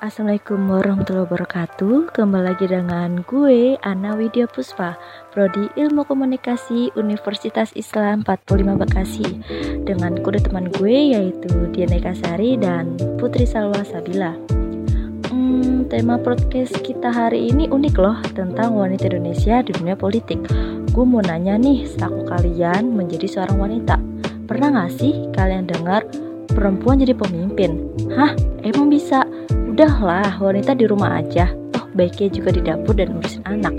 Assalamualaikum warahmatullahi wabarakatuh Kembali lagi dengan gue Ana Widya Puspa Prodi Ilmu Komunikasi Universitas Islam 45 Bekasi Dengan kode teman gue yaitu Diana Kasari dan Putri Salwa Sabila hmm, Tema podcast kita hari ini unik loh Tentang wanita Indonesia di dunia politik Gue mau nanya nih Selaku kalian menjadi seorang wanita Pernah gak sih kalian dengar perempuan jadi pemimpin? Hah? Emang bisa? Udahlah, wanita di rumah aja. Toh baiknya juga di dapur dan ngurusin anak.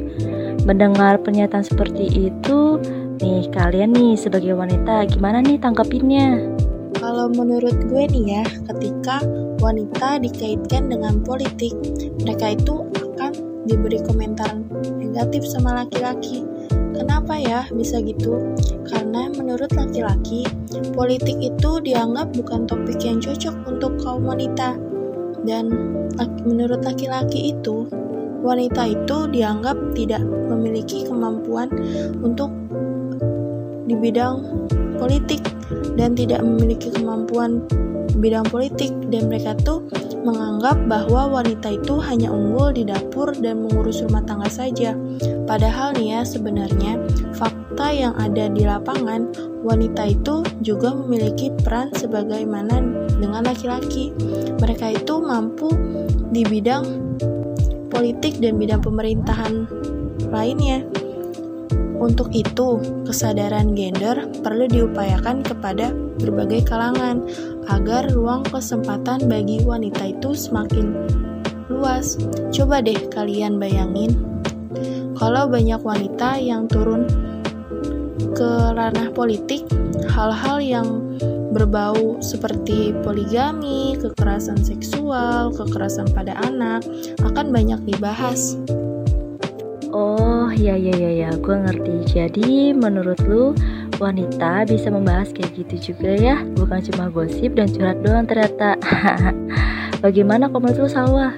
Mendengar pernyataan seperti itu, nih kalian nih sebagai wanita gimana nih tangkapinnya? Kalau menurut gue nih ya, ketika wanita dikaitkan dengan politik, mereka itu akan diberi komentar negatif sama laki-laki. Kenapa ya bisa gitu? Karena menurut laki-laki, politik itu dianggap bukan topik yang cocok untuk kaum wanita dan menurut laki-laki itu wanita itu dianggap tidak memiliki kemampuan untuk di bidang politik dan tidak memiliki kemampuan bidang politik. Dan mereka tuh menganggap bahwa wanita itu hanya unggul di dapur dan mengurus rumah tangga saja. Padahal nih ya sebenarnya fakta yang ada di lapangan wanita itu juga memiliki peran sebagaimana dengan laki-laki. Mereka itu mampu di bidang politik dan bidang pemerintahan lainnya. Untuk itu, kesadaran gender perlu diupayakan kepada berbagai kalangan agar ruang kesempatan bagi wanita itu semakin luas. Coba deh kalian bayangin, kalau banyak wanita yang turun ke ranah politik, hal-hal yang berbau seperti poligami, kekerasan seksual, kekerasan pada anak akan banyak dibahas. Oh, ya ya ya ya, gue ngerti. Jadi menurut lu wanita bisa membahas kayak gitu juga ya, bukan cuma gosip dan curhat doang ternyata. Bagaimana komentar lu Salwa?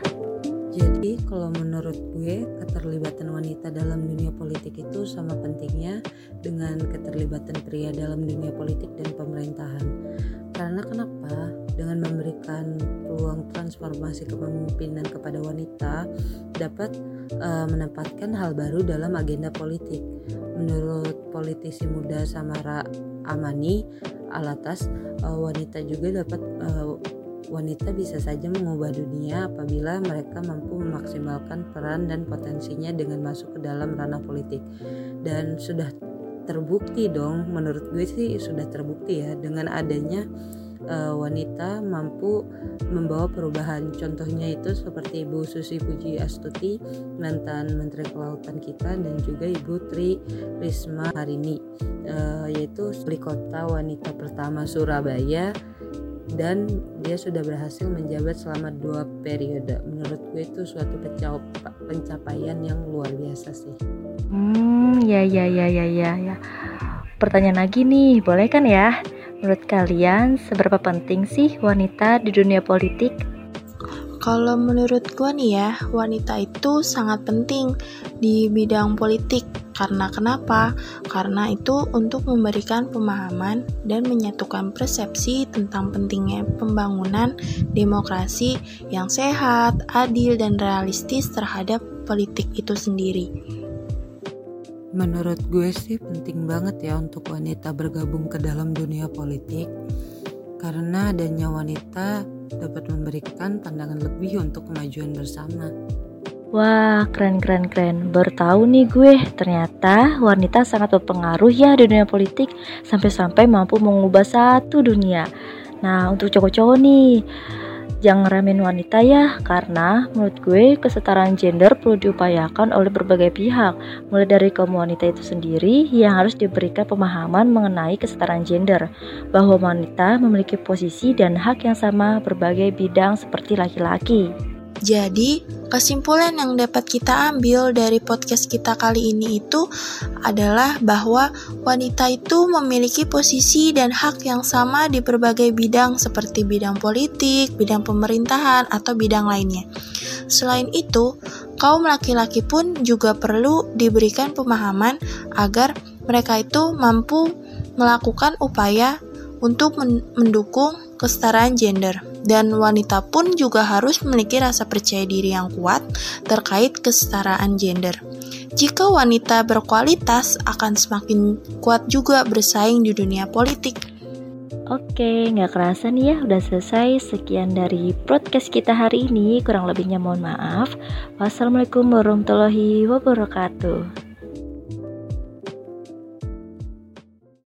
Jadi kalau menurut gue keterlibatan wanita dalam dunia politik itu sama pentingnya dengan keterlibatan pria dalam dunia politik dan pemerintahan. Karena kenapa? Dengan memberikan peluang transformasi kepemimpinan kepada wanita dapat uh, menempatkan hal baru dalam agenda politik. Menurut politisi muda Samara Amani Alatas, uh, wanita juga dapat uh, wanita bisa saja mengubah dunia apabila mereka mampu memaksimalkan peran dan potensinya dengan masuk ke dalam ranah politik. Dan sudah terbukti dong, menurut gue sih sudah terbukti ya dengan adanya uh, wanita mampu membawa perubahan. Contohnya itu seperti Ibu Susi Puji Astuti, mantan Menteri Kelautan kita, dan juga Ibu Tri Risma Harini, uh, yaitu wali kota wanita pertama Surabaya dan dia sudah berhasil menjabat selama dua periode. Menurut gue itu suatu pencapaian yang luar biasa sih. Hmm, ya ya ya ya ya ya. Pertanyaan lagi nih, boleh kan ya? Menurut kalian, seberapa penting sih wanita di dunia politik? Kalau menurut gue nih ya, wanita itu sangat penting di bidang politik. Karena kenapa? Karena itu untuk memberikan pemahaman dan menyatukan persepsi tentang pentingnya pembangunan demokrasi yang sehat, adil, dan realistis terhadap politik itu sendiri. Menurut gue sih penting banget ya untuk wanita bergabung ke dalam dunia politik karena adanya wanita dapat memberikan pandangan lebih untuk kemajuan bersama. Wah, keren keren keren. Baru nih gue, ternyata wanita sangat berpengaruh ya di dunia politik sampai-sampai mampu mengubah satu dunia. Nah, untuk cowok-cowok nih, Jangan remehin wanita ya, karena menurut gue kesetaraan gender perlu diupayakan oleh berbagai pihak, mulai dari kaum wanita itu sendiri yang harus diberikan pemahaman mengenai kesetaraan gender, bahwa wanita memiliki posisi dan hak yang sama berbagai bidang seperti laki-laki. Jadi, kesimpulan yang dapat kita ambil dari podcast kita kali ini itu adalah bahwa wanita itu memiliki posisi dan hak yang sama di berbagai bidang seperti bidang politik, bidang pemerintahan, atau bidang lainnya. Selain itu, kaum laki-laki pun juga perlu diberikan pemahaman agar mereka itu mampu melakukan upaya untuk mendukung kesetaraan gender. Dan wanita pun juga harus memiliki rasa percaya diri yang kuat terkait kesetaraan gender. Jika wanita berkualitas, akan semakin kuat juga bersaing di dunia politik. Oke, nggak kerasa nih ya, udah selesai. Sekian dari podcast kita hari ini. Kurang lebihnya mohon maaf. Wassalamualaikum warahmatullahi wabarakatuh.